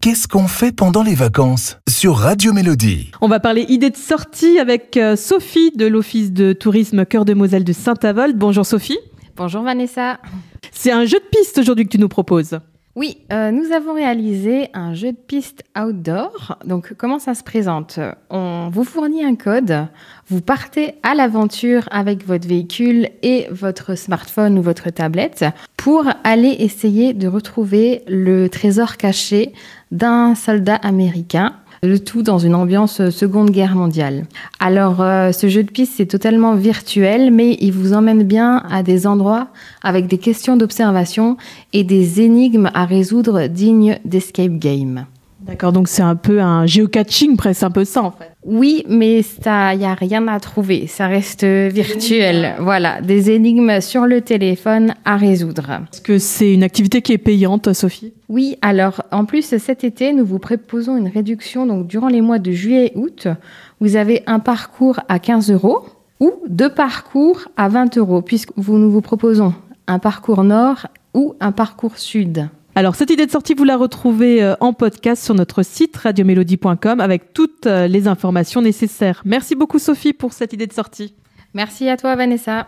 Qu'est-ce qu'on fait pendant les vacances sur Radio Mélodie? On va parler idées de sortie avec euh, Sophie de l'Office de tourisme Cœur de Moselle de Saint-Avold. Bonjour Sophie. Bonjour Vanessa. C'est un jeu de piste aujourd'hui que tu nous proposes. Oui, euh, nous avons réalisé un jeu de piste outdoor. Donc, comment ça se présente? On vous fournit un code, vous partez à l'aventure avec votre véhicule et votre smartphone ou votre tablette pour aller essayer de retrouver le trésor caché d'un soldat américain le tout dans une ambiance Seconde Guerre mondiale. Alors, euh, ce jeu de piste, c'est totalement virtuel, mais il vous emmène bien à des endroits avec des questions d'observation et des énigmes à résoudre dignes d'escape game. D'accord, donc c'est un peu un géocaching, presque un peu ça en fait. Oui, mais il n'y a rien à trouver. Ça reste virtuel. Voilà, des énigmes sur le téléphone à résoudre. Est-ce que c'est une activité qui est payante, Sophie? Oui, alors en plus, cet été, nous vous proposons une réduction. Donc, durant les mois de juillet et août, vous avez un parcours à 15 euros ou deux parcours à 20 euros, puisque nous vous proposons un parcours nord ou un parcours sud. Alors, cette idée de sortie, vous la retrouvez euh, en podcast sur notre site radiomélodie.com avec toutes euh, les informations nécessaires. Merci beaucoup, Sophie, pour cette idée de sortie. Merci à toi, Vanessa.